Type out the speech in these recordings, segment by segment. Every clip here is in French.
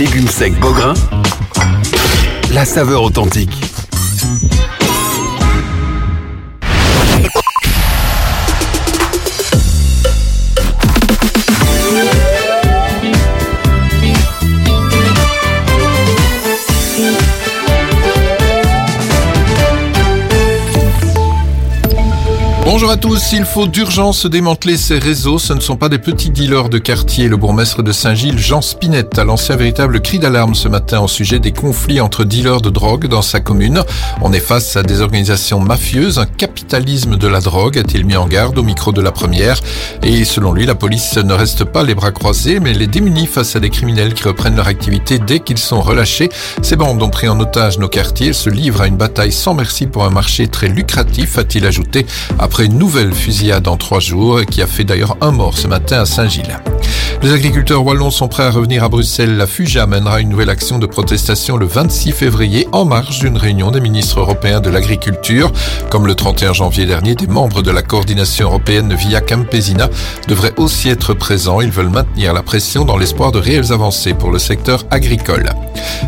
légumes secs Beaugrain, la saveur authentique. Bonjour à tous, il faut d'urgence démanteler ces réseaux, ce ne sont pas des petits dealers de quartier. Le bourgmestre de Saint-Gilles, Jean Spinette, a lancé un véritable cri d'alarme ce matin au sujet des conflits entre dealers de drogue dans sa commune. On est face à des organisations mafieuses, un capitalisme de la drogue, a-t-il mis en garde au micro de la première? Et selon lui, la police ne reste pas les bras croisés, mais les démunis face à des criminels qui reprennent leur activité dès qu'ils sont relâchés. Ces bandes ont pris en otage nos quartiers, se livrent à une bataille sans merci pour un marché très lucratif, a-t-il ajouté, après une nouvelle fusillade en trois jours qui a fait d'ailleurs un mort ce matin à Saint-Gilles. Les agriculteurs wallons sont prêts à revenir à Bruxelles. La FUJA mènera une nouvelle action de protestation le 26 février en marge d'une réunion des ministres européens de l'agriculture. Comme le 31 janvier dernier, des membres de la coordination européenne via Campesina devraient aussi être présents. Ils veulent maintenir la pression dans l'espoir de réelles avancées pour le secteur agricole.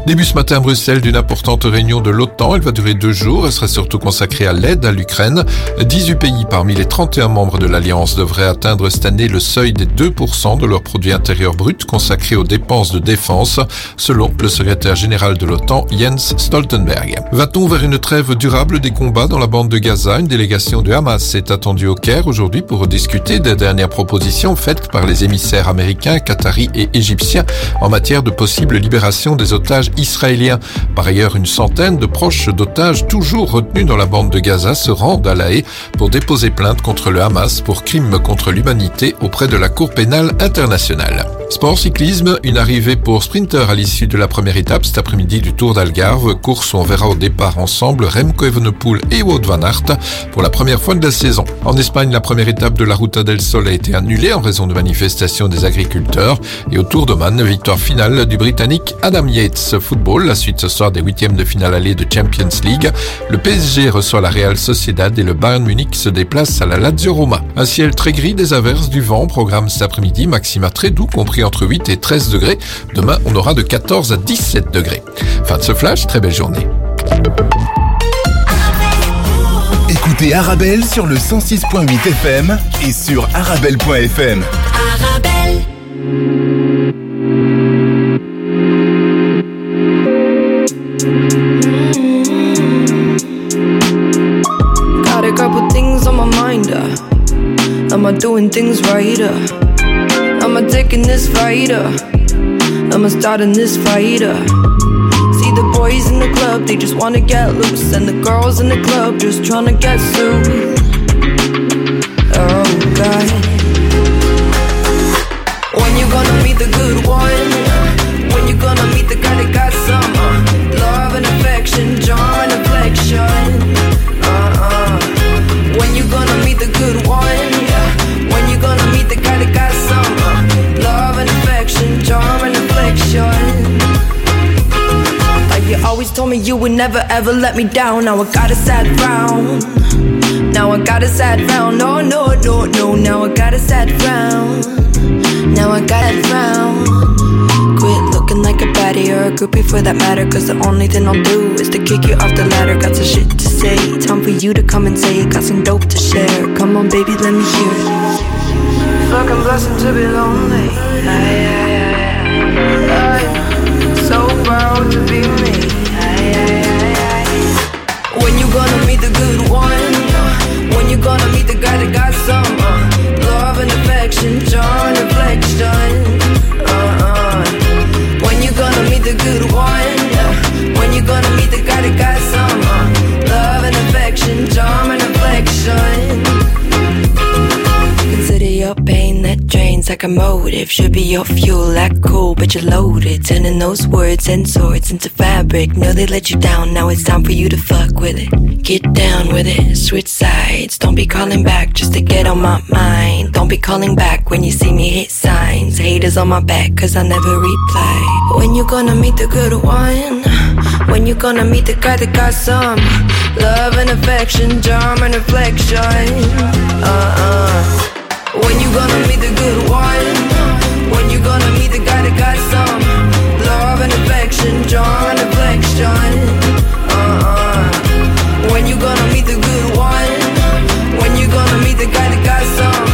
Début ce matin à Bruxelles d'une importante réunion de l'OTAN. Elle va durer deux jours. Elle sera surtout consacrée à l'aide à l'Ukraine. 18 pays parmi les 31 membres de l'Alliance devraient atteindre cette année le seuil des 2% de leur produit intérieur brut consacré aux dépenses de défense, selon le secrétaire général de l'OTAN, Jens Stoltenberg. Va-t-on vers une trêve durable des combats dans la bande de Gaza? Une délégation de Hamas est attendue au Caire aujourd'hui pour discuter des dernières propositions faites par les émissaires américains, qataris et égyptiens en matière de possible libération des otages israéliens. Par ailleurs, une centaine de proches d'otages toujours retenus dans la bande de Gaza se rendent à La Haye pour déposer plainte contre le Hamas pour crimes contre l'humanité auprès de la Cour pénale internationale. Sport cyclisme, une arrivée pour sprinter à l'issue de la première étape cet après-midi du Tour d'Algarve, course où on verra au départ ensemble Remco Evenepoel et Wout van Aert pour la première fois de la saison. En Espagne, la première étape de la Ruta del Sol a été annulée en raison de manifestations des agriculteurs et au Tour d'Oman, victoire finale du Britannique Adam Yates. Football, la suite ce soir des huitièmes de finale allée de Champions League. Le PSG reçoit la Real Sociedad et le Bayern Munich se déplace à la Lazio Roma. Un ciel très gris, des averses, du vent, programme cet après-midi, maxima très doux compris entre 8 et 13 degrés. Demain, on aura de 14 à 17 degrés. Fin de ce flash, très belle journée. Écoutez Arabelle sur le 106.8 FM et sur arabelle.fm. Arabelle. Got a couple things on my mind. Uh. Am I doing things right? Uh? Taking this fight? Uh? Am I starting this fight? Uh? See the boys in the club, they just wanna get loose, and the girls in the club just trying to get sued. Oh God. When you gonna meet the good one? When you gonna meet the guy that got me you would never ever let me down. Now I got a sad frown. Now I got a sad frown. No, no, no, no. Now I got a sad frown. Now I got a frown. Quit looking like a baddie or a groupie for that matter. Cause the only thing I'll do is to kick you off the ladder. Got some shit to say. Time for you to come and say. Got some dope to share. Come on, baby, let me hear it. Fucking blessing to be lonely. Aye, aye, aye, So proud to be me. When you gonna meet the good one? When you gonna meet the guy that got some uh, love and affection, charm and affection? Uh-uh. When you gonna meet the good one? When you gonna meet the guy that got some uh, love and affection, charm like a motive. Should be your fuel, like cool, but you're loaded. Turning those words and swords into fabric. Know they let you down, now it's time for you to fuck with it. Get down with it, switch sides. Don't be calling back just to get on my mind. Don't be calling back when you see me hit signs. Haters on my back, cause I never reply. When you gonna meet the good one? When you gonna meet the guy that got some love and affection, charm and reflection? Uh-uh. When you gonna meet the good one? When you gonna meet the guy that got some love and affection, John affection? Uh-uh. When you gonna meet the good one? When you gonna meet the guy that got some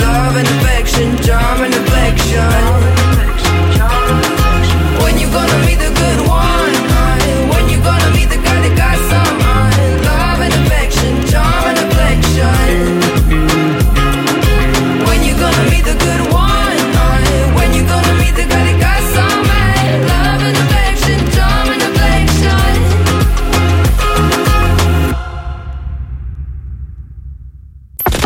love and affection, charm and affection? When you gonna meet the good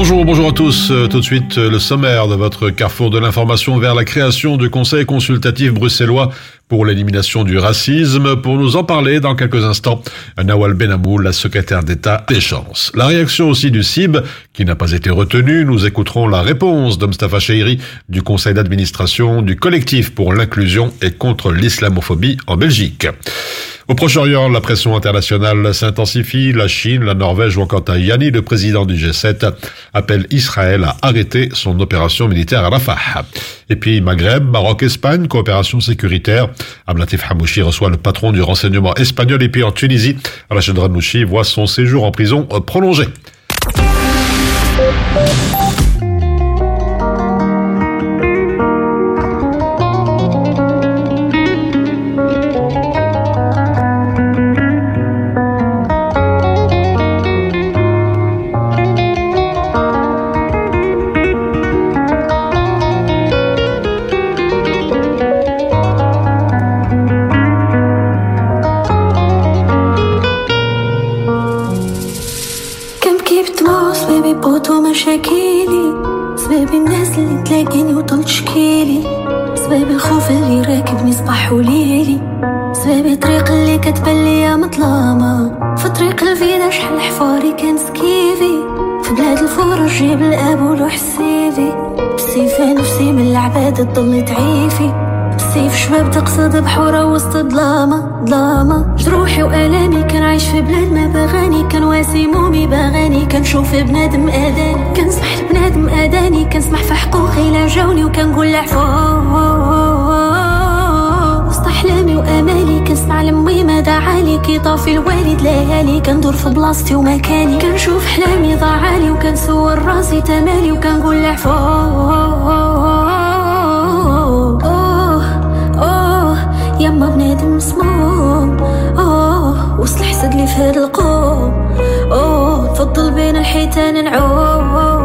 Bonjour, bonjour à tous. Euh, Tout de suite, euh, le sommaire de votre carrefour de l'information vers la création du Conseil consultatif bruxellois pour l'élimination du racisme. Pour nous en parler dans quelques instants, Nawal Benamou, la secrétaire d'État des chances. La réaction aussi du CIB, qui n'a pas été retenue. Nous écouterons la réponse de Cheiri du conseil d'administration du collectif pour l'inclusion et contre l'islamophobie en Belgique. Au Proche-Orient, la pression internationale s'intensifie. La Chine, la Norvège ou encore Tajani, le président du G7, appelle Israël à arrêter son opération militaire à Rafah. Et puis Maghreb, Maroc, Espagne, coopération sécuritaire. Ablatif Hamouchi reçoit le patron du renseignement espagnol. Et puis en Tunisie, Rachid Ranouchi voit son séjour en prison prolongé. بلاد الفرج جيب الاب ولوح السيفي بالسيفان نفسي من العباد تضل تعيفي. بالسيف شباب تقصد بحورة وسط ظلامة ظلامة جروحي وآلامي كان عايش في بلاد ما بغاني كان واسي مومي باغاني. كنشوف بنادم آذاني. كنسمح لبنادم آذاني. كنسمح في حقوقي لا جاوني وكنقول العفو وسط أحلامي وآمالي. كنسمع لمي ما دعالي كي طافي الوالد ليالي كندور في بلاصتي ومكاني. كنشوف حلامي ضاعالي وكنسور راسي تمالي وكنقول العفو أوه أوه يما بنادم مسموم أوه وصل حسد لي في هاد القوم. أوه تفضل بين الحيتان نعوم.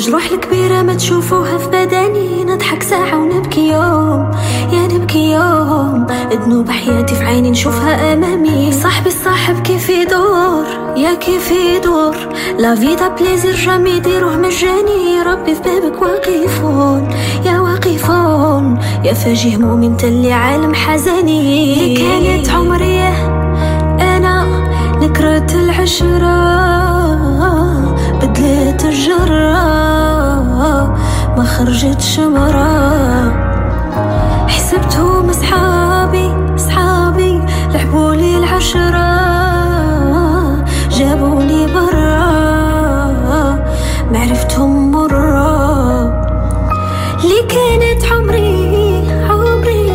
الجروح الكبيرة ما تشوفوها في بدني. نضحك ساعة ونبكي يوم يا نبكي يوم. ذنوب حياتي في عيني نشوفها أمامي. صاحبي الصاحب كيف يدور؟ يا كيف يدور؟ لا فيدا بليزير جامي يديروه مجاني ربي في بابك واقفون يا واقفون. يا فاجي همومي انت اللي عالم حزني. اللي كانت عمري أنا نكرة العشرة بدلت الجرة. ما خرجت شمرة حسبتهم صحابي صحابي لعبولي العشرة. جابوني برا معرفتهم مرة. اللي كانت عمري عمري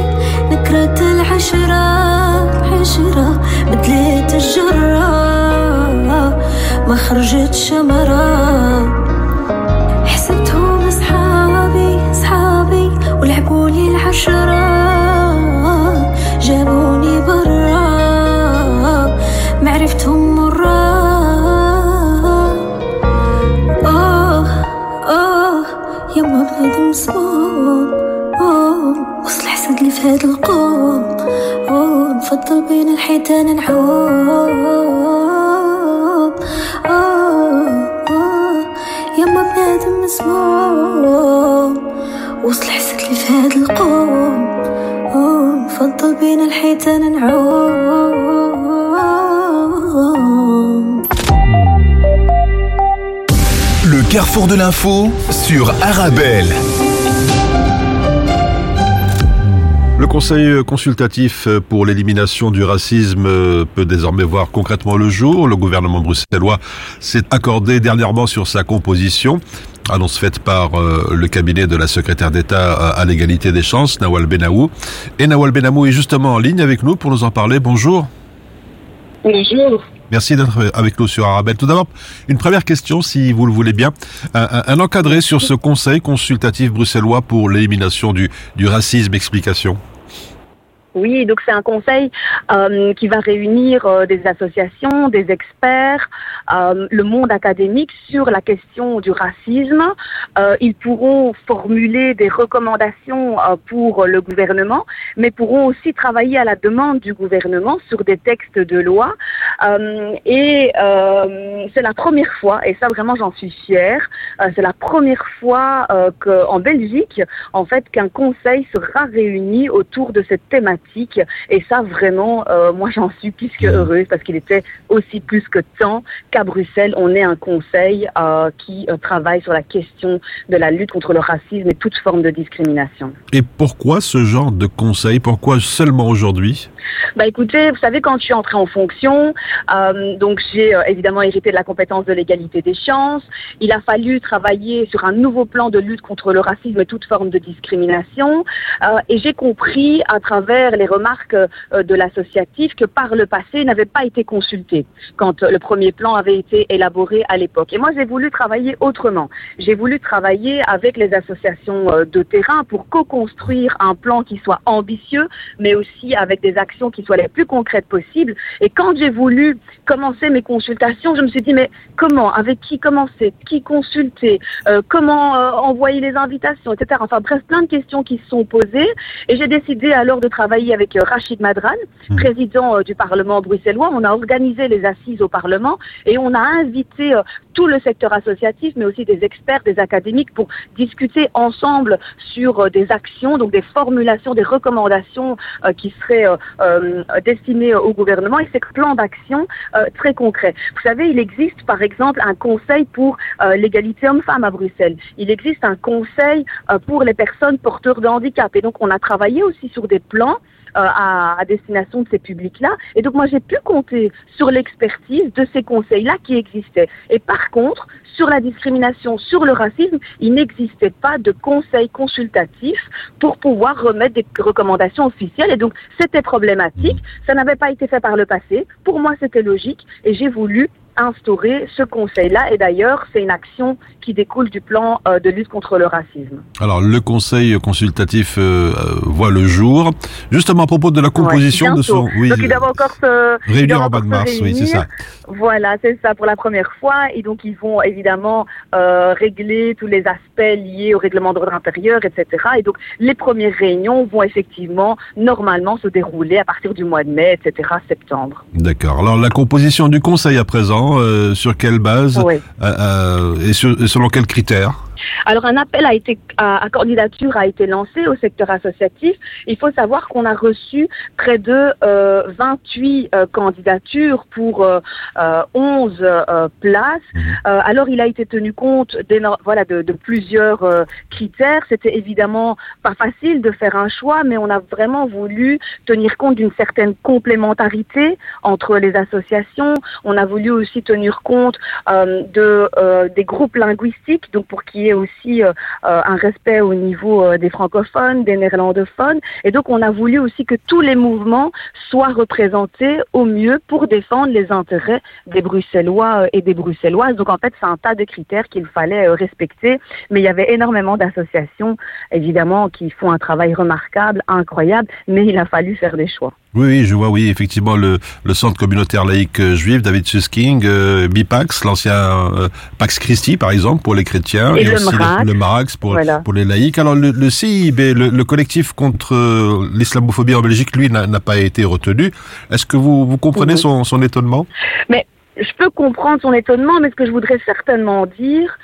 نكرة العشرة؟ عشرة بدلت الجرة. ما خرجت شمرة العشرة جابوني برا معرفتهم مرة. آه آه يما بنادم صوم. آه وصل حسد لي في هاد القوم. آه نفضل بين الحيتان نعوم آه آه يما بنادم مسموم وصل حسد لي في هاد القوم بين الحيتان نعوم Le carrefour de l'info sur Arabelle. Le Conseil consultatif pour l'élimination du racisme peut désormais voir concrètement le jour. Le gouvernement bruxellois s'est accordé dernièrement sur sa composition. Annonce faite par euh, le cabinet de la secrétaire d'État à l'égalité des chances, Nawal Benahou. Et Nawal Benahou est justement en ligne avec nous pour nous en parler. Bonjour. Bonjour. Merci d'être avec nous sur Arabelle. Tout d'abord, une première question, si vous le voulez bien. Un, un- un encadré sur ce Conseil consultatif bruxellois pour l'élimination du, du racisme. Explication. Oui, donc c'est un conseil euh, qui va réunir euh, des associations, des experts, euh, le monde académique sur la question du racisme. Euh, ils pourront formuler des recommandations euh, pour le gouvernement, mais pourront aussi travailler à la demande du gouvernement sur des textes de loi. Euh, et c'est la première fois, et ça vraiment j'en suis fière, c'est la première fois qu'en Belgique, en fait, qu'un conseil sera réuni autour de cette thématique. Et ça, vraiment, euh, moi, j'en suis plus que heureuse parce qu'il était aussi plus que temps qu'à Bruxelles, on ait un conseil euh, qui euh, travaille sur la question de la lutte contre le racisme et toute forme de discrimination. Et pourquoi ce genre de conseil? Pourquoi seulement aujourd'hui? Bah écoutez, vous savez, quand je suis entrée en fonction, euh, donc j'ai euh, évidemment hérité de la compétence de l'égalité des chances. Il a fallu travailler sur un nouveau plan de lutte contre le racisme et toute forme de discrimination. Euh, et j'ai compris à travers les remarques euh, de l'associatif que par le passé il n'avait pas été consulté quand euh, le premier plan avait été élaboré à l'époque. Et moi j'ai voulu travailler autrement. J'ai voulu travailler avec les associations euh, de terrain pour co-construire un plan qui soit ambitieux, mais aussi avec des actions qui soient les plus concrètes possibles. Et quand j'ai voulu commencer mes consultations, je me suis dit mais comment, avec qui commencer, qui consulter, comment envoyer les invitations, etc. Enfin bref, plein de questions qui se sont posées. Et j'ai décidé alors de travailler avec euh, Rachid Madran, Mhm. président euh, du Parlement bruxellois. On a organisé les assises au Parlement et on a invité euh, tout le secteur associatif, mais aussi des experts, des académiques, pour discuter ensemble sur des actions, donc des formulations, des recommandations qui seraient destinées au gouvernement et ces plans d'action euh, très concrets. Vous savez, il existe par exemple un conseil pour l'égalité homme-femme à Bruxelles. Il existe un conseil pour les personnes porteurs de handicap. Et donc, on a travaillé aussi sur des plans à, à destination de ces publics-là. Et donc, moi, j'ai pu compter sur l'expertise de ces conseils-là qui existaient. Et par contre, sur la discrimination, sur le racisme, il n'existait pas de conseil consultatif pour pouvoir remettre des recommandations officielles. Et donc, c'était problématique. Ça n'avait pas été fait par le passé. Pour moi, c'était logique. Et j'ai voulu instaurer ce conseil-là. Et d'ailleurs, c'est une action qui découle du plan euh, de lutte contre le racisme. Alors, le conseil consultatif euh, euh, voit le jour. Justement, à propos de la composition Ouais, de son... bientôt. donc, ils doivent encore se... réunir en bas de mars, oui, c'est ça. Voilà, c'est ça pour la première fois. Et donc, ils vont évidemment euh, régler tous les aspects liés au règlement d'ordre intérieur, etc. Et donc, les premières réunions vont effectivement, normalement, se dérouler à partir du mois de mai, etc., septembre. D'accord. Alors, la composition du conseil à présent, euh, sur quelle base Oui. euh, euh, et, sur- et selon quels critères? Alors un appel a été à, à candidature a été lancé au secteur associatif. Il faut savoir qu'on a reçu près de euh, 28 euh, candidatures pour euh, euh, 11 euh, places. Euh, alors il a été tenu compte voilà de, de plusieurs euh, critères. C'était évidemment pas facile de faire un choix, mais on a vraiment voulu tenir compte d'une certaine complémentarité entre les associations. On a voulu aussi tenir compte euh, de euh, des groupes linguistiques, donc pour qu'il y ait aussi euh, euh, un respect au niveau euh, des francophones, des néerlandophones, et donc on a voulu aussi que tous les mouvements soient représentés au mieux pour défendre les intérêts des Bruxellois et des Bruxelloises. Donc en fait, c'est un tas de critères qu'il fallait respecter, mais il y avait énormément d'associations, évidemment, qui font un travail remarquable, incroyable, mais il a fallu faire des choix. Oui, oui, je vois, oui, effectivement, le, le centre communautaire laïque euh, juif, David Susking, euh, Bipax, l'ancien euh, Pax Christi, par exemple, pour les chrétiens, Et le aussi le, le Marax pour, Voilà. pour les laïcs. Alors, le, le CIB, le, le collectif contre euh, l'islamophobie en Belgique, lui, n'a n'a pas été retenu. Est-ce que vous, vous comprenez Mhm. son, son étonnement? Mais je peux comprendre son étonnement, mais ce que je voudrais certainement dire,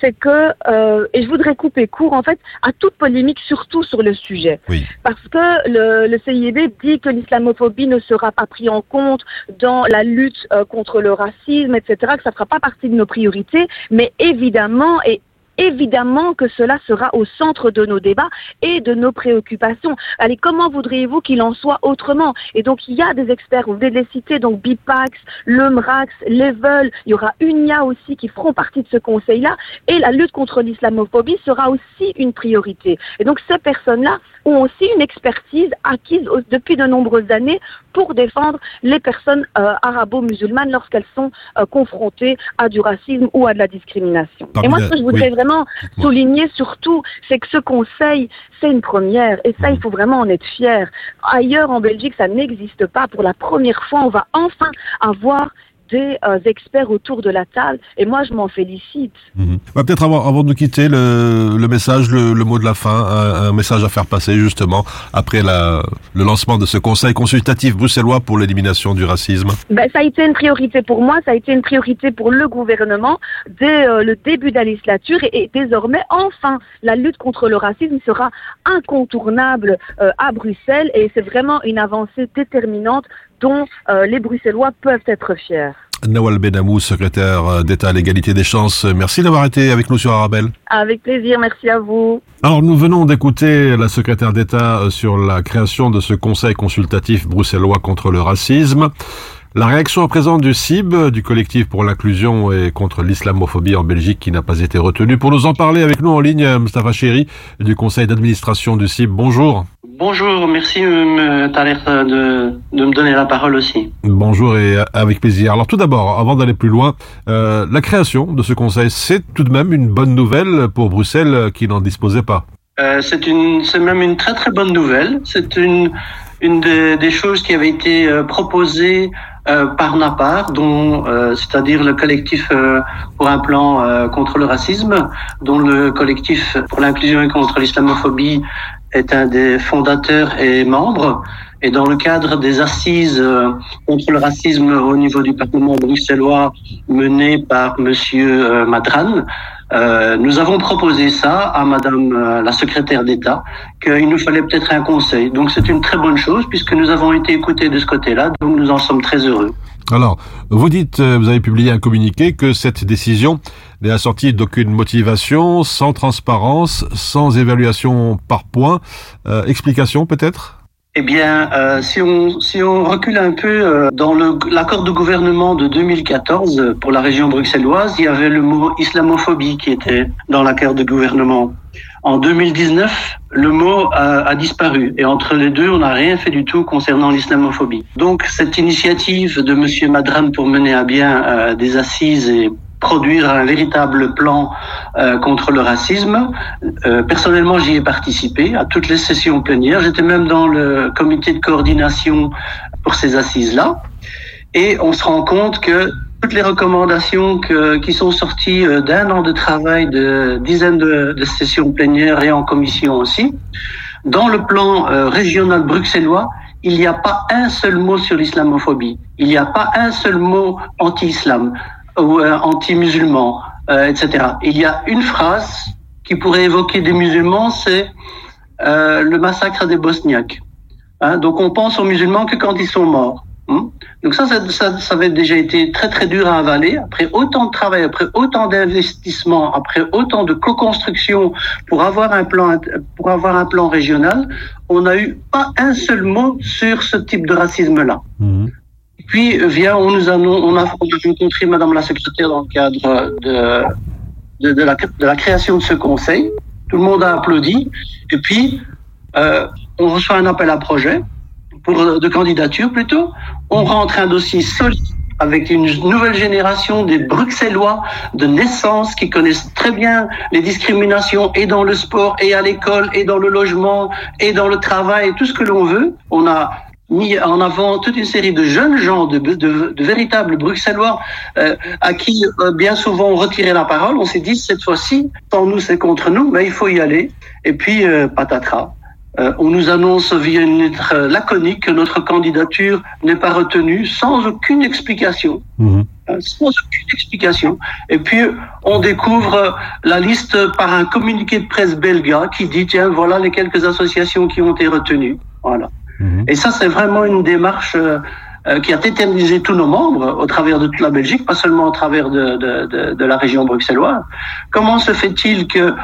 c'est que, euh, et je voudrais couper court en fait à toute polémique, surtout sur le sujet. Oui. Parce que le, le CIB dit que l'islamophobie ne sera pas pris en compte dans la lutte euh, contre le racisme, etc., que ça ne fera pas partie de nos priorités, mais évidemment, et évidemment que cela sera au centre de nos débats et de nos préoccupations. Allez, comment voudriez-vous qu'il en soit autrement? Et donc, il y a des experts, vous venez de les citer, donc Bipax, le MRAX, Level, il y aura UNIA aussi qui feront partie de ce conseil-là, et la lutte contre l'islamophobie sera aussi une priorité. Et donc, ces personnes-là ont aussi une expertise acquise depuis de nombreuses années pour défendre les personnes euh, arabo-musulmanes lorsqu'elles sont euh, confrontées à du racisme ou à de la discrimination. Parmi Et moi, ce que je voudrais oui. vraiment souligner surtout, c'est que ce conseil, c'est une première. Et ça, il faut vraiment en être fier. Ailleurs en Belgique, ça n'existe pas. Pour la première fois, on va enfin avoir des euh, experts autour de la table. Et moi, je m'en félicite. Bah, Peut-être avant, avant de nous quitter, le, le message, le, le mot de la fin, un, un message à faire passer justement après la, le lancement de ce conseil consultatif bruxellois pour l'élimination du racisme. Ben, ça a été une priorité pour moi, ça a été une priorité pour le gouvernement dès euh, le début de la législature et, et désormais, enfin, la lutte contre le racisme sera incontournable euh, à Bruxelles et c'est vraiment une avancée déterminante dont euh, les Bruxellois peuvent être fiers. Nawal Benamou, secrétaire euh, d'État à l'égalité des chances, merci d'avoir été avec nous sur Arabelle. Avec plaisir, merci à vous. Alors nous venons d'écouter la secrétaire d'État euh, sur la création de ce conseil consultatif bruxellois contre le racisme. La réaction à présent du CIB, du collectif pour l'inclusion et contre l'islamophobie en Belgique, qui n'a pas été retenue. Pour nous en parler avec nous en ligne, euh, Mustafa Chéri, du conseil d'administration du CIB. Bonjour. Bonjour, merci M. Thaler de, de me donner la parole aussi. Bonjour et euh, avec plaisir. Alors tout d'abord, avant d'aller plus loin, euh, la création de ce conseil, c'est tout de même une bonne nouvelle pour Bruxelles qui n'en disposait pas. Euh, c'est une, c'est même une très très bonne nouvelle. C'est une une des, des choses qui avait été proposée euh, par NAPAR, dont euh, c'est-à-dire le collectif euh, pour un plan euh, contre le racisme, dont le collectif pour l'inclusion et contre l'islamophobie est un des fondateurs et membres. Et dans le cadre des assises euh, contre le racisme au niveau du Parlement bruxellois menées par Monsieur euh, Madran, euh, nous avons proposé ça à Madame euh, la secrétaire d'État, qu'il nous fallait peut-être un conseil. Donc c'est une très bonne chose puisque nous avons été écoutés de ce côté-là, donc nous en sommes très heureux. Alors, vous dites, euh, vous avez publié un communiqué que cette décision n'est assortie d'aucune motivation, sans transparence, sans évaluation par point. Euh, explication peut-être? Eh bien, euh, si, on, si on recule un peu euh, dans l'accord de gouvernement de 2014 euh, pour la région bruxelloise, il y avait le mot islamophobie qui était dans l'accord de gouvernement. En 2019, le mot a, a disparu et entre les deux, on n'a rien fait du tout concernant l'islamophobie. Donc, cette initiative de Monsieur Madran pour mener à bien euh, des assises et produire un véritable plan euh, contre le racisme. Euh, personnellement, j'y ai participé à toutes les sessions plénières. J'étais même dans le comité de coordination pour ces assises-là. Et on se rend compte que toutes les recommandations que, qui sont sorties euh, d'un an de travail, de dizaines de, de sessions plénières et en commission aussi, dans le plan euh, régional bruxellois, il n'y a pas un seul mot sur l'islamophobie. Il n'y a pas un seul mot anti-islam ou euh, anti-musulman, euh, etc. Il y a une phrase qui pourrait évoquer des musulmans, c'est euh, le massacre des Bosniaques. Hein, donc on pense aux musulmans que quand ils sont morts. hein. Donc ça, ça, ça, ça avait déjà été très très dur à avaler. Après autant de travail, après autant d'investissements, après autant de co-construction pour avoir un plan pour avoir un plan régional, on n'a eu pas un seul mot sur ce type de racisme-là. Puis vient, on nous a, on a, on a rencontré Madame la secrétaire dans le cadre de, de, la, création de ce conseil. Tout le monde a applaudi. Et puis, euh, on reçoit un appel à projet pour, de candidature plutôt. On rentre un dossier solide avec une nouvelle génération des Bruxellois de naissance qui connaissent très bien les discriminations et dans le sport et à l'école et dans le logement et dans le travail et tout ce que l'on veut. On a mis en avant toute une série de jeunes gens, de, de, de véritables Bruxellois, euh, à qui euh, bien souvent on retirait la parole. On s'est dit cette fois-ci, sans nous c'est contre nous, mais il faut y aller. Et puis euh, patatras. Euh, on nous annonce via une lettre laconique que notre candidature n'est pas retenue sans aucune explication. Mmh. Sans aucune explication. Et puis, on découvre la liste par un communiqué de presse belga qui dit, tiens, voilà les quelques associations qui ont été retenues. Voilà. Et ça, c'est vraiment une démarche euh, qui a tétanisé tous nos membres au travers de toute la Belgique, pas seulement au travers de, de, de, de la région bruxelloise. Comment se fait-il que,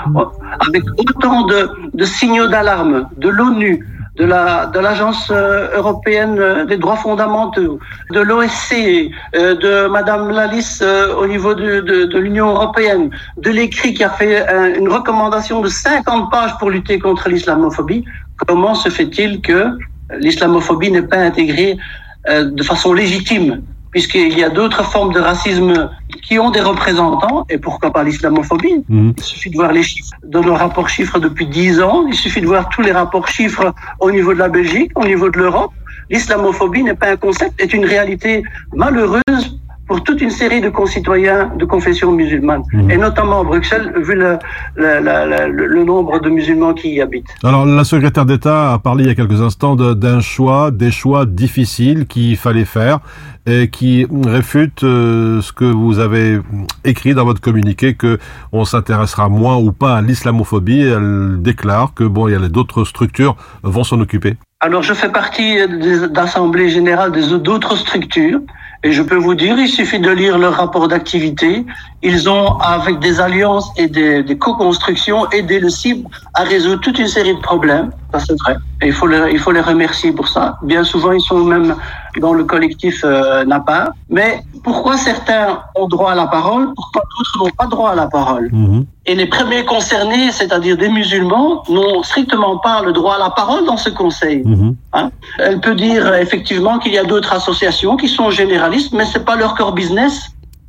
avec autant de, signaux d'alarme de l'ONU, de la de l'agence européenne des droits fondamentaux, de l'OSCE, euh, de Madame euh, au niveau de, de, de l'Union européenne, de l'écrit qui a fait un, une recommandation de 50 pages pour lutter contre l'islamophobie. comment se fait-il que l'islamophobie n'est pas intégrée euh, de façon légitime puisqu'il y a d'autres formes de racisme qui ont des représentants, et pourquoi pas l'islamophobie? Mhm. Il suffit de voir les chiffres de nos rapports chiffres depuis 10 ans, il suffit de voir tous les rapports chiffres au niveau de la Belgique, au niveau de l'Europe. L'islamophobie n'est pas un concept, est une réalité malheureuse pour toute une série de concitoyens de confession musulmane, Mhm. et notamment à Bruxelles, vu le, le- la- la- le- nombre de musulmans qui y habitent. Alors, la secrétaire d'État a parlé il y a quelques instants d'un choix, des choix difficiles qu'il fallait faire et qui réfutent euh, ce que vous avez écrit dans votre communiqué que on s'intéressera moins ou pas à l'islamophobie. Elle déclare que bon, il y a d'autres structures vont s'en occuper. Alors, je fais partie générales des- d'autres structures. Et je peux vous dire, il suffit de lire leur rapport d'activité. Ils ont, avec des alliances et des, co-constructions, aidé le CIB à résoudre toute une série de problèmes. Ça, c'est vrai. Et il faut, le- il faut les remercier pour ça. Bien souvent, ils sont même dans le collectif euh, NAPA. Mais pourquoi certains ont droit à la parole, pourquoi d'autres n'ont pas droit à la parole? Mhm. et les premiers concernés, c'est-à-dire des musulmans, n'ont strictement pas le droit à la parole dans ce conseil. Mhm. Hein? Elle peut dire euh, effectivement qu'il y a d'autres associations qui sont généralistes, mais c'est pas leur core business.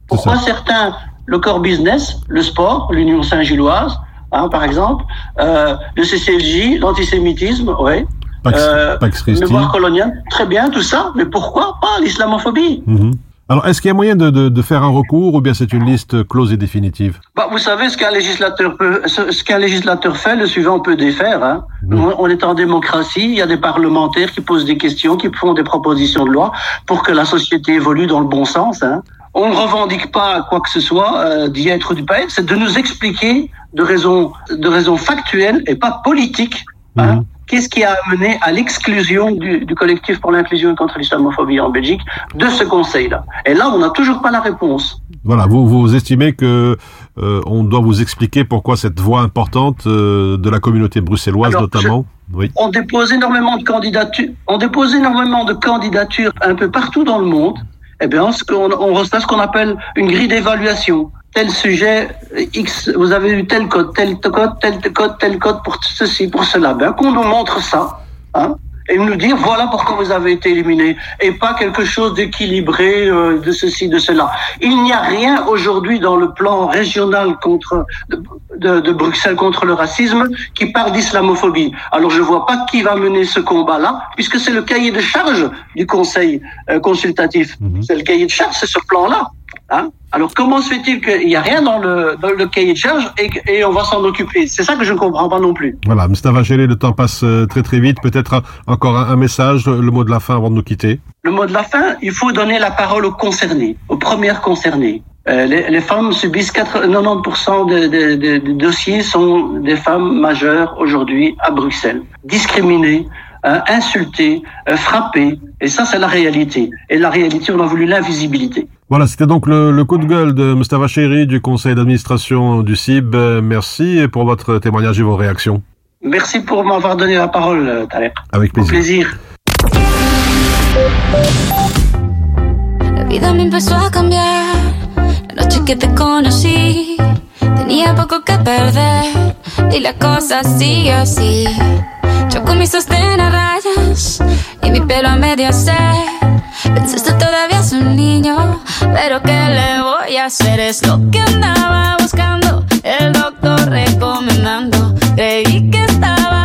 Pourquoi certains, le core business, le sport, l'Union Saint-Gilloise, hein, par exemple, euh, le CCLJ, l'antisémitisme, ouais, Pax, Euh, Pax Christi. coloniale, très bien tout ça, mais pourquoi pas l'islamophobie? Mhm. Alors, est-ce qu'il y a moyen de, de, de faire un recours ou bien c'est une liste close et définitive? Bah, vous savez, ce qu'un législateur peut, ce, ce qu'un législateur fait, le suivant peut défaire. Hein. Mhm. On, on est en démocratie, il y a des parlementaires qui posent des questions, qui font des propositions de loi pour que la société évolue dans le bon sens. Hein. On ne revendique pas quoi que ce soit euh, d'y être du être, c'est de nous expliquer de raisons, de raisons factuelles et pas politiques. Hein. Mhm. Qu'est-ce qui a amené à l'exclusion du, du collectif pour l'inclusion et contre l'islamophobie en Belgique de ce conseil-là Et là, on n'a toujours pas la réponse. Voilà, vous, vous estimez que euh, on doit vous expliquer pourquoi cette voix importante euh, de la communauté bruxelloise Alors, notamment? Oui. on dépose énormément de candidatures, on dépose énormément de candidatures un peu partout dans le monde. Eh bien, qu'on- on reçoit ce qu'on appelle une grille d'évaluation. Tel sujet euh, X, vous avez eu tel code, tel code, tel code, tel code pour ceci, pour cela. Ben, qu'on nous montre ça, hein, et nous dire voilà pourquoi vous avez été éliminé, et pas quelque chose d'équilibré euh, de ceci, de cela. Il n'y a rien aujourd'hui dans le plan régional contre de, de- de Bruxelles contre le racisme qui parle d'islamophobie. Alors je vois pas qui va mener ce combat-là, puisque c'est le cahier de charge du Conseil euh, consultatif. Mhm. C'est le cahier de charge, c'est ce plan-là. Hein Alors comment se fait-il qu'il n'y a rien dans le, dans le cahier de charge et, et on va s'en occuper? C'est ça que je ne comprends pas non plus. Voilà, Mustafa Gélé, le temps passe euh, très très vite. Peut-être encore un, un message, le mot de la fin avant de nous quitter. Le mot de la fin, il faut donner la parole aux concernés, aux premières concernées. Euh, les, les femmes subissent 80 90% des des- des- des dossiers sont des femmes majeures aujourd'hui à Bruxelles, discriminées, euh, insultées, euh, frappées. Et ça, c'est la réalité. Et la réalité, on a voulu l'invisibilité. Voilà, c'était donc le, le coup de gueule de Mustafa Chéri du conseil d'administration du CIB. Merci pour votre témoignage et vos réactions. Merci pour m'avoir donné la parole, euh, Tarek. Avec Au plaisir. plaisir. La vida me empezó a cambiar. Noche que te conocí, tenía poco que perder. Y la cosa sigue así. Yo con mi sostén a rayas y mi pelo a medio hacer. Pensaste todavía es un niño, pero ¿qué le voy a hacer? Es lo que andaba buscando, el doctor recomendando. Creí que estaba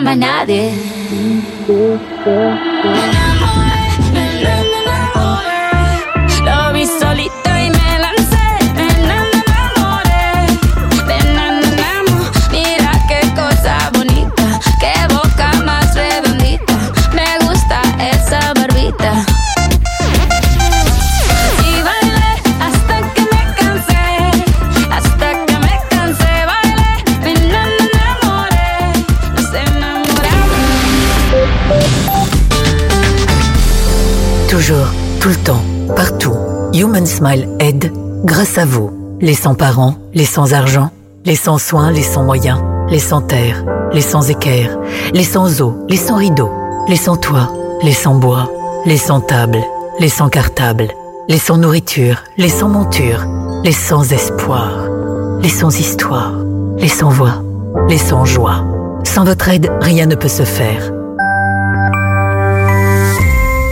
ama a nadie. Smile aide grâce à vous. Les sans-parents, les sans-argent, les sans-soins, les sans-moyens, les sans-terre, les sans-équerre, les sans-eau, les sans-rideaux, les sans-toit, les sans-bois, les sans-table, les sans-cartable, les sans-nourriture, les sans-monture, les sans-espoir, les sans-histoire, les sans-voix, les sans-joie. Sans votre aide, rien ne peut se faire.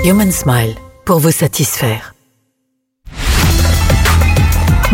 Human Smile, pour vous satisfaire.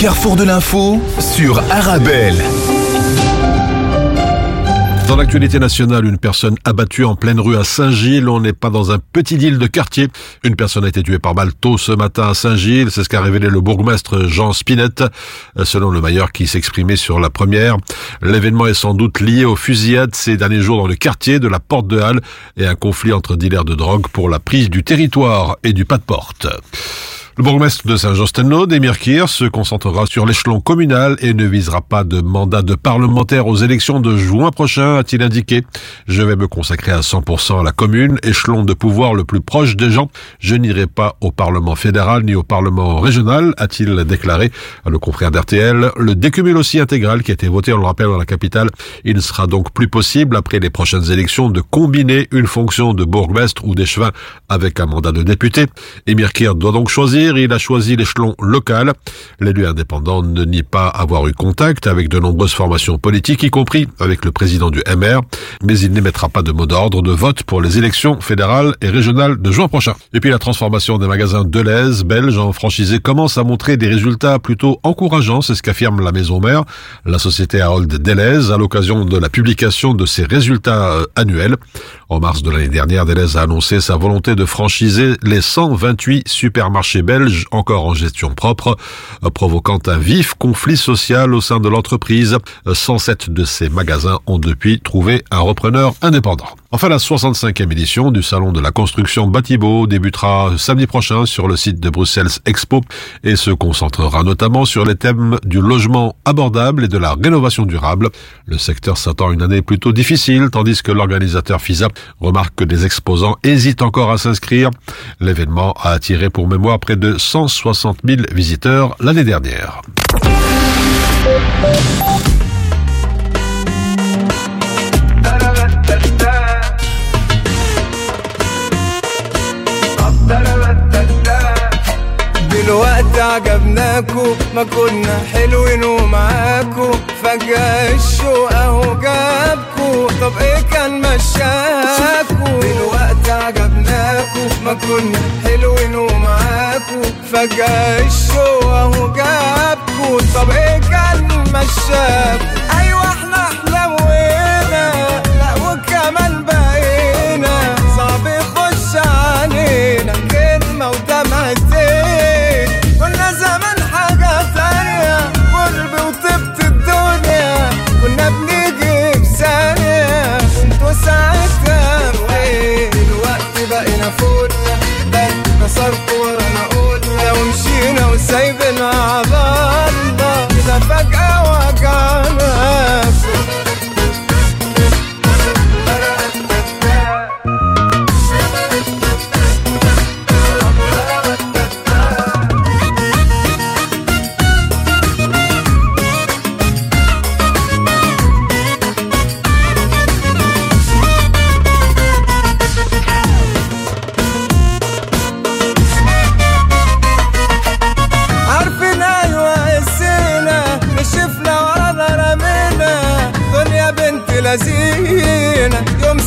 Carrefour de l'info sur Arabelle. Dans l'actualité nationale, une personne abattue en pleine rue à Saint-Gilles. On n'est pas dans un petit île de quartier. Une personne a été tuée par balle tôt ce matin à Saint-Gilles. C'est ce qu'a révélé le bourgmestre Jean Spinette, selon le mailleur qui s'exprimait sur la première. L'événement est sans doute lié aux fusillades ces derniers jours dans le quartier de la Porte de Halle et un conflit entre dealers de drogue pour la prise du territoire et du pas de porte. Le bourgmestre de Saint-Jean-Stenod, Emir Kir, se concentrera sur l'échelon communal et ne visera pas de mandat de parlementaire aux élections de juin prochain, a-t-il indiqué. Je vais me consacrer à 100% à la commune, échelon de pouvoir le plus proche des gens. Je n'irai pas au Parlement fédéral ni au Parlement régional, a-t-il déclaré à le confrère d'RTL. Le décumul aussi intégral qui a été voté, on le rappelle, dans la capitale. Il sera donc plus possible, après les prochaines élections, de combiner une fonction de bourgmestre ou d'échevin avec un mandat de député. Emir Kir doit donc choisir il a choisi l'échelon local. L'élu indépendant ne nie pas avoir eu contact avec de nombreuses formations politiques, y compris avec le président du MR, mais il n'émettra pas de mot d'ordre de vote pour les élections fédérales et régionales de juin prochain. Et puis la transformation des magasins Deleuze, belges en franchisé, commence à montrer des résultats plutôt encourageants, c'est ce qu'affirme la maison mère, la société Harold Deleuze, à l'occasion de la publication de ses résultats euh, annuels. En mars de l'année dernière, Deleuze a annoncé sa volonté de franchiser les 128 supermarchés belges encore en gestion propre, euh, provoquant un vif conflit social au sein de l'entreprise. Euh, 107 de ces magasins ont depuis trouvé un repreneur indépendant. Enfin, la 65e édition du Salon de la construction Batibo débutera samedi prochain sur le site de Bruxelles Expo et se concentrera notamment sur les thèmes du logement abordable et de la rénovation durable. Le secteur s'attend à une année plutôt difficile, tandis que l'organisateur FISA remarque que des exposants hésitent encore à s'inscrire. L'événement a attiré pour mémoire près de 160 000 visiteurs l'année dernière. دلوقتي عجبناكو ما كنا حلوين ومعاكو. فجأة الشوق أهو جابكو. طب إيه كان مشاكو؟ دلوقتي عجبناكو؟ ما كنا حلوين ومعاكو. فجأة الشوق أهو جابكو. طب إيه كان مشاكو؟ أيوه إحنا حلوينا لا وكمان بقينا food.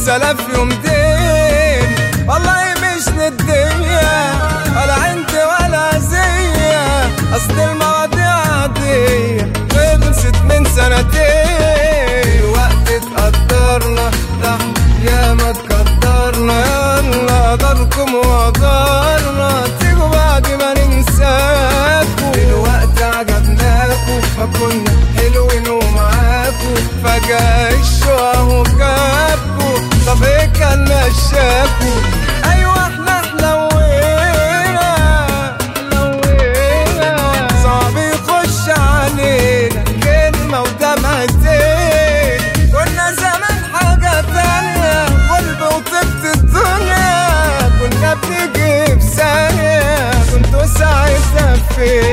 سلف يوم دين. والله مش للدنيا ولا عندي ولا زية أصل المواضيع عادية خلصت من سنتين. وقت تقدرنا تحت يا ما تقدرنا. يلا داركم وقدرنا. تيجوا بعد ما ننساكوا. دلوقتي عجبناكوا ما كنا حلوين ومعاكوا. فجأة اهو جابكوا طب إيه كان مشاكوا أيوه إحنا حلوينا حلوينا. صعب يخش علينا كلمة ودمعتين كنا زمان حاجة تانية قلب وطبت الدنيا. كنا بنيجي في ثانية كنتوا ساعتها فين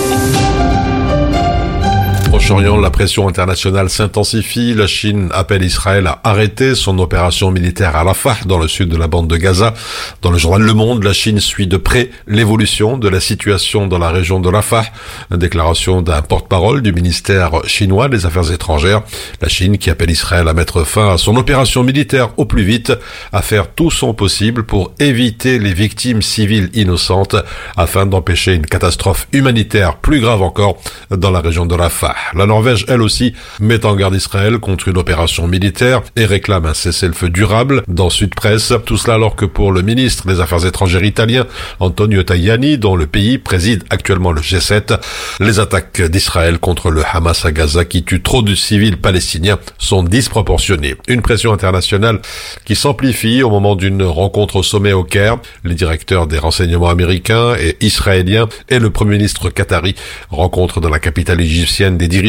La pression internationale s'intensifie. La Chine appelle Israël à arrêter son opération militaire à Rafah, dans le sud de la bande de Gaza. Dans le journal Le Monde, la Chine suit de près l'évolution de la situation dans la région de Rafah. Une déclaration d'un porte-parole du ministère chinois des Affaires étrangères. La Chine qui appelle Israël à mettre fin à son opération militaire au plus vite, à faire tout son possible pour éviter les victimes civiles innocentes, afin d'empêcher une catastrophe humanitaire plus grave encore dans la région de Rafah. La Norvège, elle aussi, met en garde Israël contre une opération militaire et réclame un cessez-le-feu durable dans Sud Presse. Tout cela alors que pour le ministre des Affaires étrangères italien, Antonio Tajani, dont le pays préside actuellement le G7, les attaques d'Israël contre le Hamas à Gaza qui tue trop de civils palestiniens sont disproportionnées. Une pression internationale qui s'amplifie au moment d'une rencontre au sommet au Caire. Les directeurs des renseignements américains et israéliens et le premier ministre qatari rencontrent dans la capitale égyptienne des dirigeants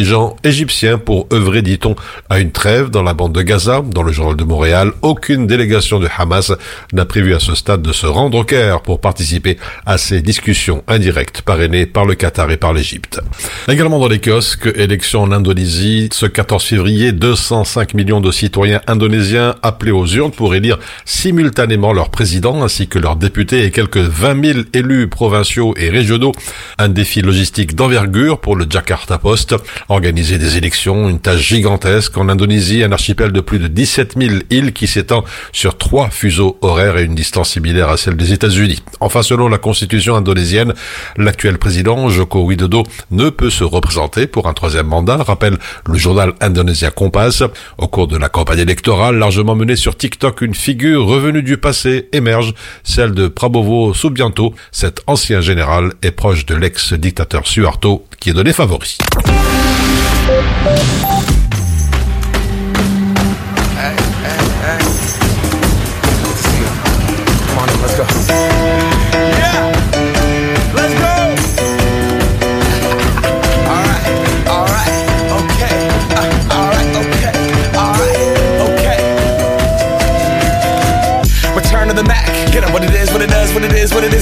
égyptiens pour œuvrer, dit-on, à une trêve dans la bande de Gaza. Dans le journal de Montréal, aucune délégation de Hamas n'a prévu à ce stade de se rendre au Caire pour participer à ces discussions indirectes parrainées par le Qatar et par l'Égypte. Également dans les kiosques, élection en Indonésie, ce 14 février, 205 millions de citoyens indonésiens appelés aux urnes pour élire simultanément leur président ainsi que leurs députés et quelques 20 000 élus provinciaux et régionaux. Un défi logistique d'envergure pour le Jakarta Post. Organiser des élections, une tâche gigantesque en Indonésie, un archipel de plus de 17 000 îles qui s'étend sur trois fuseaux horaires et une distance similaire à celle des États-Unis. Enfin, selon la constitution indonésienne, l'actuel président Joko Widodo ne peut se représenter pour un troisième mandat, rappelle le journal indonésien Kompas. Au cours de la campagne électorale largement menée sur TikTok, une figure revenue du passé émerge, celle de Prabowo Subianto. Cet ancien général est proche de l'ex-dictateur Suharto qui est donné favori. Come on let's go. Yeah, let's go. all right, all right, okay. Uh, all right, okay, all right, okay. Return the Mac. Get what it is, what it does, what it is, what it isn't.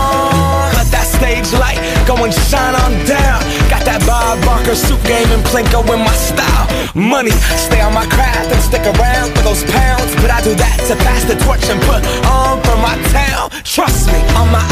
Stage light go and shine on down. Got that Bob Barker suit game and Plinko in my style. Money, stay on my craft and stick around for those pounds. But I do that to pass the torch and put on for my town. Trust me, on my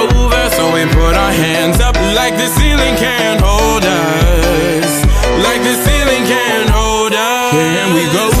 We put our hands up like the ceiling can't hold us. Like the ceiling can't hold us. Here we go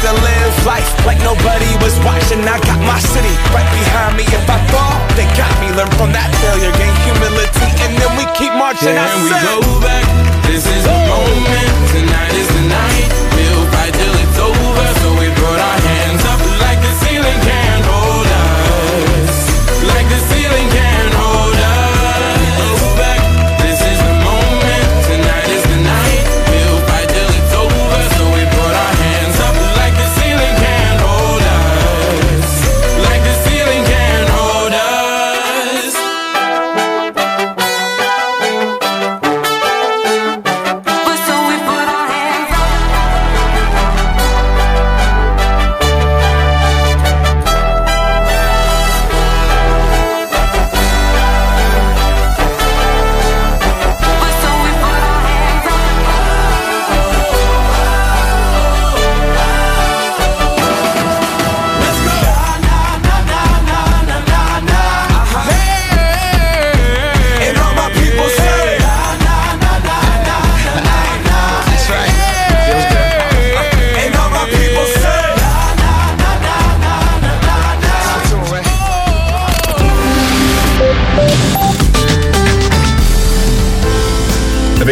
nobody was watching. I got my city right behind me. If I fall, they got me. Learn from that failure, gain humility, and then we keep marching. I Can we go back? This is the moment. Tonight is the night. We'll fight till it's over. So we put our hands up like the ceiling can't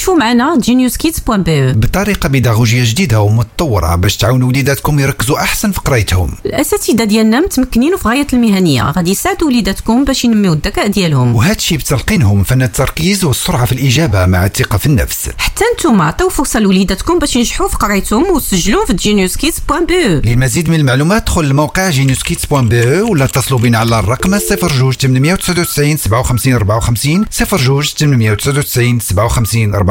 اكتشفوا معنا geniuskids.be بطريقة بيداغوجية جديدة ومتطورة باش تعاونوا وليداتكم يركزوا أحسن في قرايتهم. الأساتذة ديالنا متمكنين وفي غاية المهنية. غادي يساعدوا وليداتكم باش ينميو الذكاء ديالهم. وهذا الشيء بتلقينهم فن التركيز والسرعة في الإجابة مع الثقة في النفس. حتى نتوما عطيو فرصة لوليداتكم باش ينجحوا في قرايتهم وسجلوا في geniuskids.be للمزيد من المعلومات دخل لموقع geniuskids.be ولا اتصلوا بنا على الرقم 02 899 57 54 02 899 57 54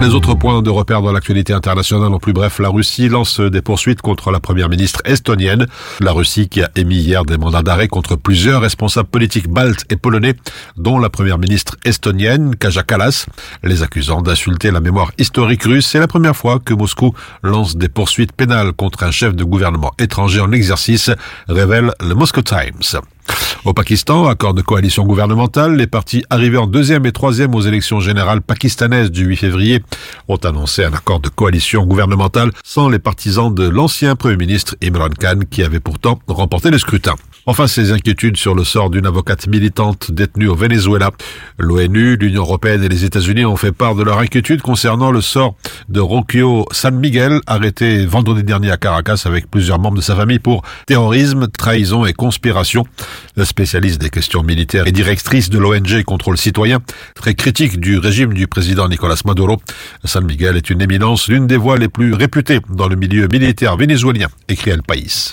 Les autres points de repère dans l'actualité internationale, en plus bref, la Russie lance des poursuites contre la première ministre estonienne. La Russie qui a émis hier des mandats d'arrêt contre plusieurs responsables politiques baltes et polonais, dont la première ministre estonienne, Kaja Kallas, les accusant d'insulter la mémoire historique russe. C'est la première fois que Moscou lance des poursuites pénales contre un chef de gouvernement étranger en exercice, révèle le Moscow Times. Au Pakistan, accord de coalition gouvernementale, les partis arrivés en deuxième et troisième aux élections générales pakistanaises du 8 février ont annoncé un accord de coalition gouvernementale sans les partisans de l'ancien Premier ministre Imran Khan qui avait pourtant remporté le scrutin. Enfin, ces inquiétudes sur le sort d'une avocate militante détenue au Venezuela. L'ONU, l'Union européenne et les États-Unis ont fait part de leur inquiétude concernant le sort de Roquio San Miguel, arrêté vendredi dernier à Caracas avec plusieurs membres de sa famille pour terrorisme, trahison et conspiration. La spécialiste des questions militaires et directrice de l'ONG Contrôle Citoyen, très critique du régime du président Nicolas Maduro. San Miguel est une éminence, l'une des voix les plus réputées dans le milieu militaire vénézuélien, écrit El País.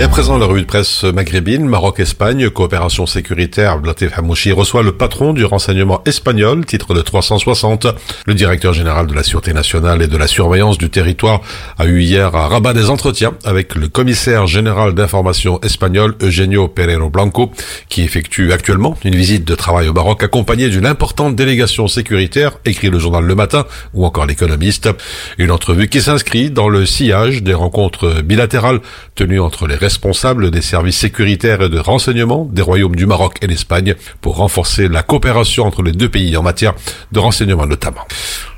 Et à présent, la revue de presse maghrébine, Maroc-Espagne, coopération sécuritaire, Blatif Hamouchi reçoit le patron du renseignement espagnol, titre de 360. Le directeur général de la Sûreté nationale et de la surveillance du territoire a eu hier à Rabat des entretiens avec le commissaire général d'information espagnol, Eugenio Pereiro Blanco, qui effectue actuellement une visite de travail au Maroc accompagnée d'une importante délégation sécuritaire, écrit le journal Le Matin ou encore l'économiste. Une entrevue qui s'inscrit dans le sillage des rencontres bilatérales tenues entre les responsable des services sécuritaires et de renseignement des royaumes du Maroc et l'Espagne pour renforcer la coopération entre les deux pays en matière de renseignement notamment.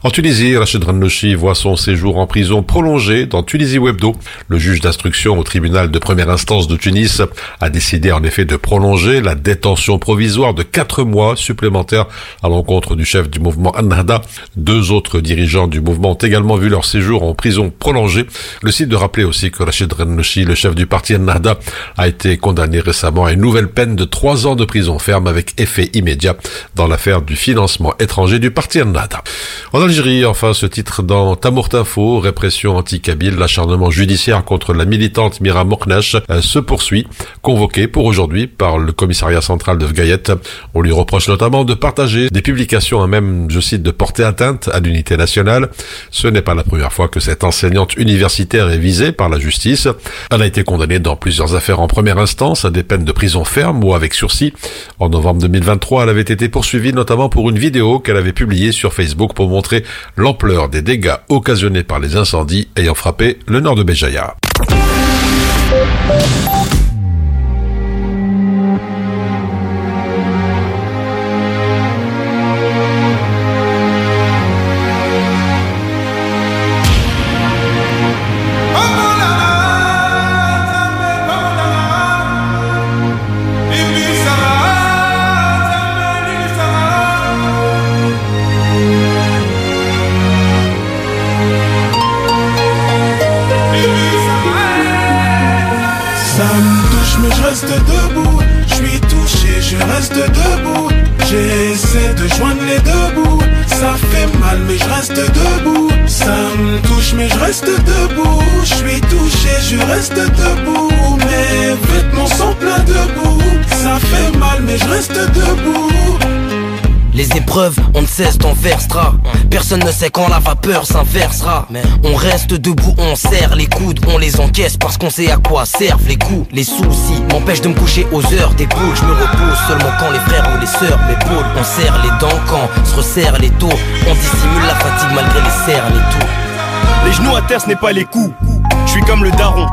En Tunisie, Rachid Ranouchi voit son séjour en prison prolongé dans Tunisie Webdo. Le juge d'instruction au tribunal de première instance de Tunis a décidé en effet de prolonger la détention provisoire de quatre mois supplémentaires à l'encontre du chef du mouvement Annahda. Deux autres dirigeants du mouvement ont également vu leur séjour en prison prolongé. Le site de rappeler aussi que Rachid Ranouchi, le chef du parti Ennahda, a été condamné récemment à une nouvelle peine de trois ans de prison ferme avec effet immédiat dans l'affaire du financement étranger du parti Ennahda. Enfin, ce titre dans Tamourt Info, répression anti-Kabyle, l'acharnement judiciaire contre la militante Mira Moknash euh, se poursuit, convoqué pour aujourd'hui par le commissariat central de Vgayet. On lui reproche notamment de partager des publications à même, je cite, de porter atteinte à l'unité nationale. Ce n'est pas la première fois que cette enseignante universitaire est visée par la justice. Elle a été condamnée dans plusieurs affaires en première instance à des peines de prison ferme ou avec sursis. En novembre 2023, elle avait été poursuivie notamment pour une vidéo qu'elle avait publiée sur Facebook pour montrer l'ampleur des dégâts occasionnés par les incendies ayant frappé le nord de Béjaïa. Personne ne sait quand la vapeur s'inversera. On reste debout, on serre les coudes, on les encaisse parce qu'on sait à quoi servent les coups. Les soucis m'empêchent de me coucher aux heures des boules. Je me repose seulement quand les frères ou les sœurs m'épaulent. On serre les dents quand se resserre les taux. On dissimule la fatigue malgré les cernes et tout. Les genoux à terre, ce n'est pas les coups. Je suis comme le daron.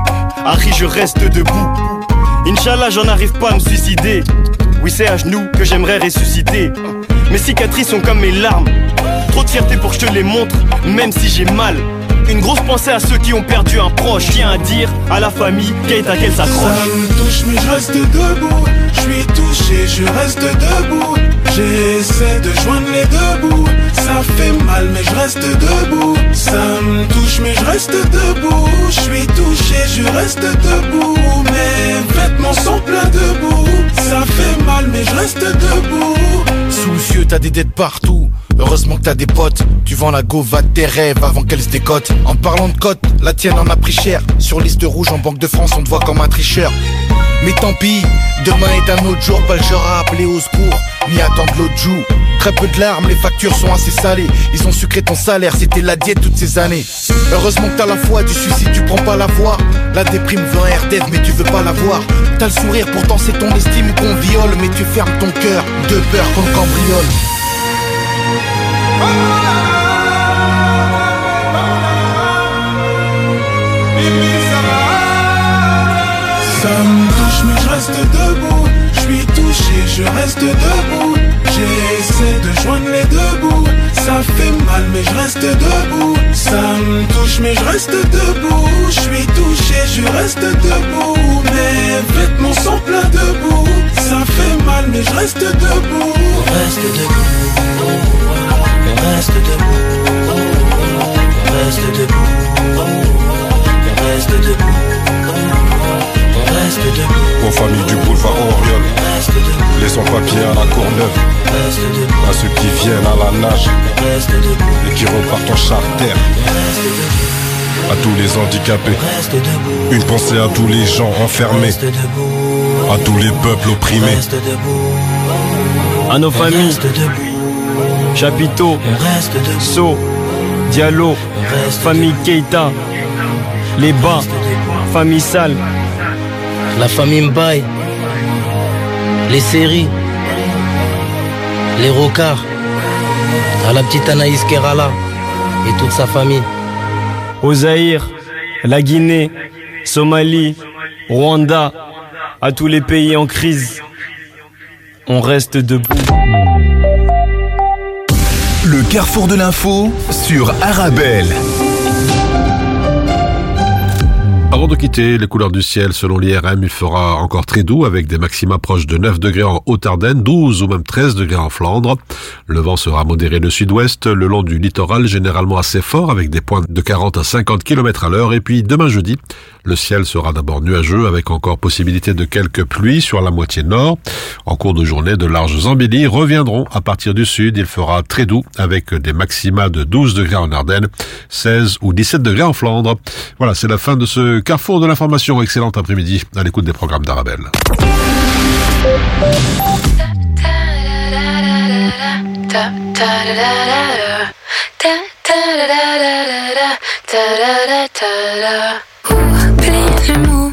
Harry, je reste debout. Inch'Allah, j'en arrive pas à me suicider. Oui, c'est à genoux que j'aimerais ressusciter. Mes cicatrices sont comme mes larmes. Trop de fierté pour que je te les montre, même si j'ai mal. Une grosse pensée à ceux qui ont perdu un proche. Tiens à dire à la famille qu'elle à qu'elle Ça s'accroche. me touche mais je reste debout Je suis touché, je reste debout J'essaie de joindre les deux bouts Ça fait mal mais je reste debout Ça me touche mais je reste debout Je suis touché, je reste debout Mes vêtements sont pleins de boue Ça fait mal mais je reste debout t'as des dettes partout. Heureusement que t'as des potes. Tu vends la gova de tes rêves avant qu'elle se décote. En parlant de cote, la tienne en a pris cher. Sur liste rouge en Banque de France, on te voit comme un tricheur. Mais tant pis, demain est un autre jour, pas le genre à appeler au secours, ni attendre l'autre jour. Très peu de larmes, les factures sont assez salées. Ils ont sucré ton salaire, c'était la diète toutes ces années. Heureusement que t'as la foi du suicide, tu prends pas la voix. La déprime veut un air mais tu veux pas la voir. T'as le sourire, pourtant c'est ton estime qu'on viole, mais tu fermes ton cœur de peur qu'on cambriole. Ça me touche mais je reste debout. Je suis touché, je reste debout. J'essaie de joindre les deux bouts. Ça fait mal mais je reste debout. Ça me touche mais je reste debout. Je suis touché, je reste debout. Mes vêtements sont pleins de boue. Ça fait mal mais je reste debout. On reste debout. On reste debout. On reste debout. On reste debout. On reste debout. Aux familles du boulevard Oriol, les sans-papiers à la Courneuve, à ceux qui viennent à la nage et qui repartent en charter. À tous les handicapés, une pensée à tous les gens enfermés, à tous les peuples opprimés. À nos familles, Chapiteau, So, Diallo, famille Keita, les bas, famille Sale, La famille Mbaye, les séries, les rocards, à la petite Anaïs Kerala et toute sa famille. au Zaïre, la Guinée, Somalie, Rwanda, à tous les pays en crise. On reste debout. Le carrefour de l'info sur Arabelle. Avant de quitter les couleurs du ciel, selon l'IRM, il fera encore très doux avec des maxima proches de 9 degrés en Haute-Ardenne, 12 ou même 13 degrés en Flandre. Le vent sera modéré de sud-ouest le long du littoral, généralement assez fort avec des pointes de 40 à 50 km à l'heure. Et puis demain jeudi, le ciel sera d'abord nuageux avec encore possibilité de quelques pluies sur la moitié nord. En cours de journée, de larges embellis reviendront à partir du sud. Il fera très doux avec des maxima de 12 degrés en Ardennes, 16 ou 17 degrés en Flandre. Voilà, c'est la fin de ce carrefour de l'information. Excellent après-midi à l'écoute des programmes d'Arabelle. Mots d'amour.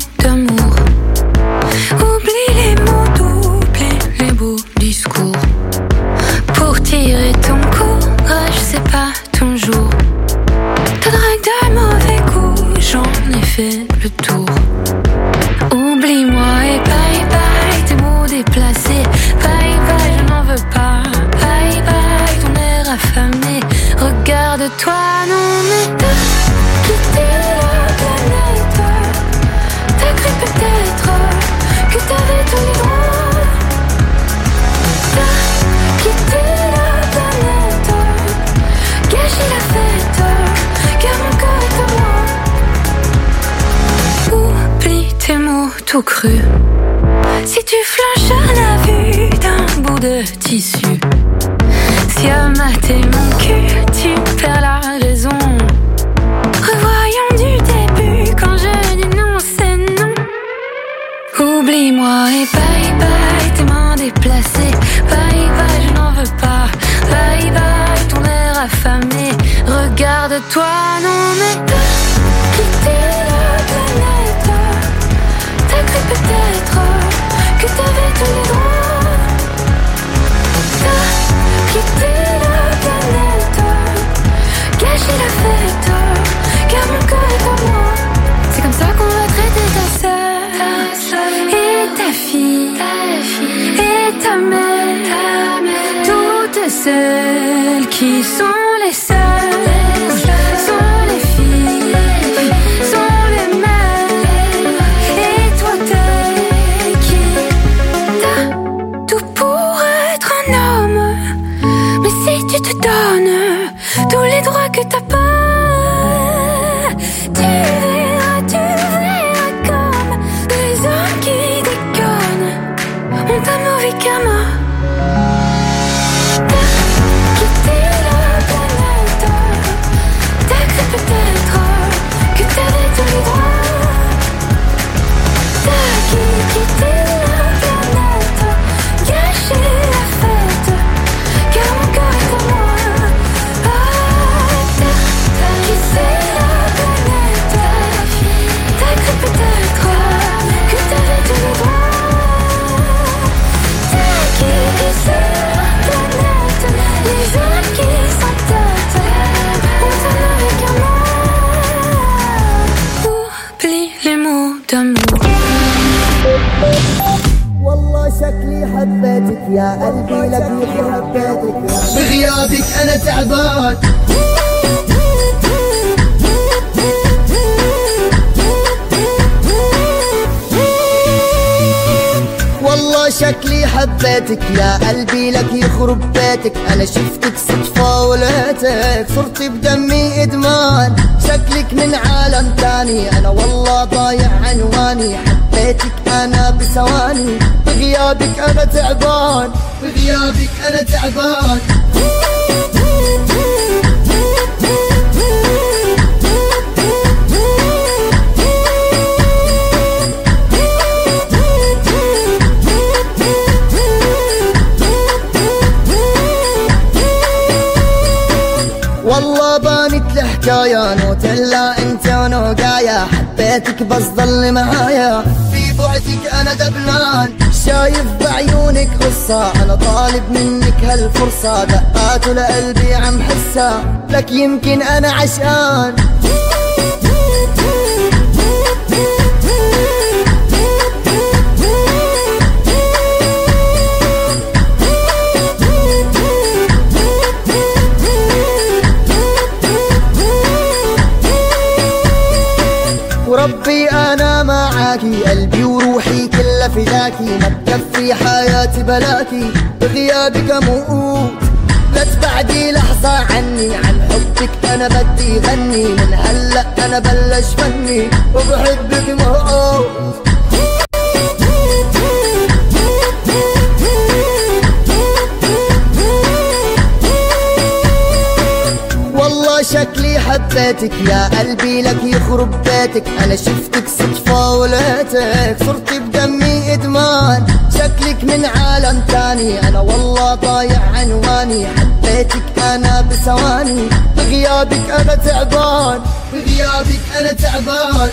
Tout crus. Si tu flanches à la vue d'un bout de tissu, si à mater mon cul, tu perds la raison. Revoyons du début quand je dis non, c'est non. Oublie-moi et bye bye tes mains déplacées. Bye bye, je n'en veux pas. Bye bye ton air affamé. Regarde-toi, non mais peut-être que t'avais tous les droits. T'as quitté la planète. Gâché la fête, car mon corps est à moi. C'est comme ça qu'on va traiter ta sœur et ta fille et ta mère. Toutes celles qui sont les seules les droits حبيتك يا قلبي لك يخرب بيتك. أنا شفتك صدفة ولقيتك صرت بدمي إدمان. شكلك من عالم تاني. أنا والله ضايع عنواني. حبيتك أنا بثواني. بغيابك أنا تعبان. بغيابك أنا تعبان. حبيتك بس ضل معايا. في بعدك أنا دبلان. شايف بعيونك غصة أنا طالب منك هالفرصة. دقات لقلبي عم حسها لك يمكن أنا عشقان. وربي أنا معاكي قلبي وروحي كلها فداكي ما تكفي حياتي بلاكي بغيابك أموت. لا تبعدي لحظة عني. عن حبك أنا بدي غني. من هلأ أنا بلش فني. وبحبك موت حبيتك يا قلبي لك يخرب بيتك. أنا شفتك صدفة ولقيتك صرت بدمي إدمان. شكلك من عالم تاني أنا والله ضايع عنواني. حبيتك أنا بثواني بغيابك أنا تعبان بغيابك أنا تعبان.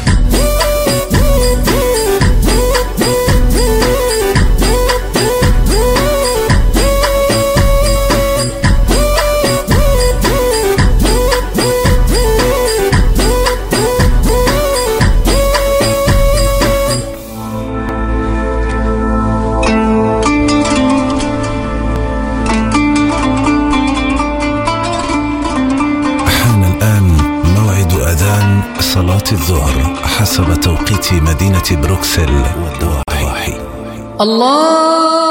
حسب توقيت مدينة بروكسل والضواحي الله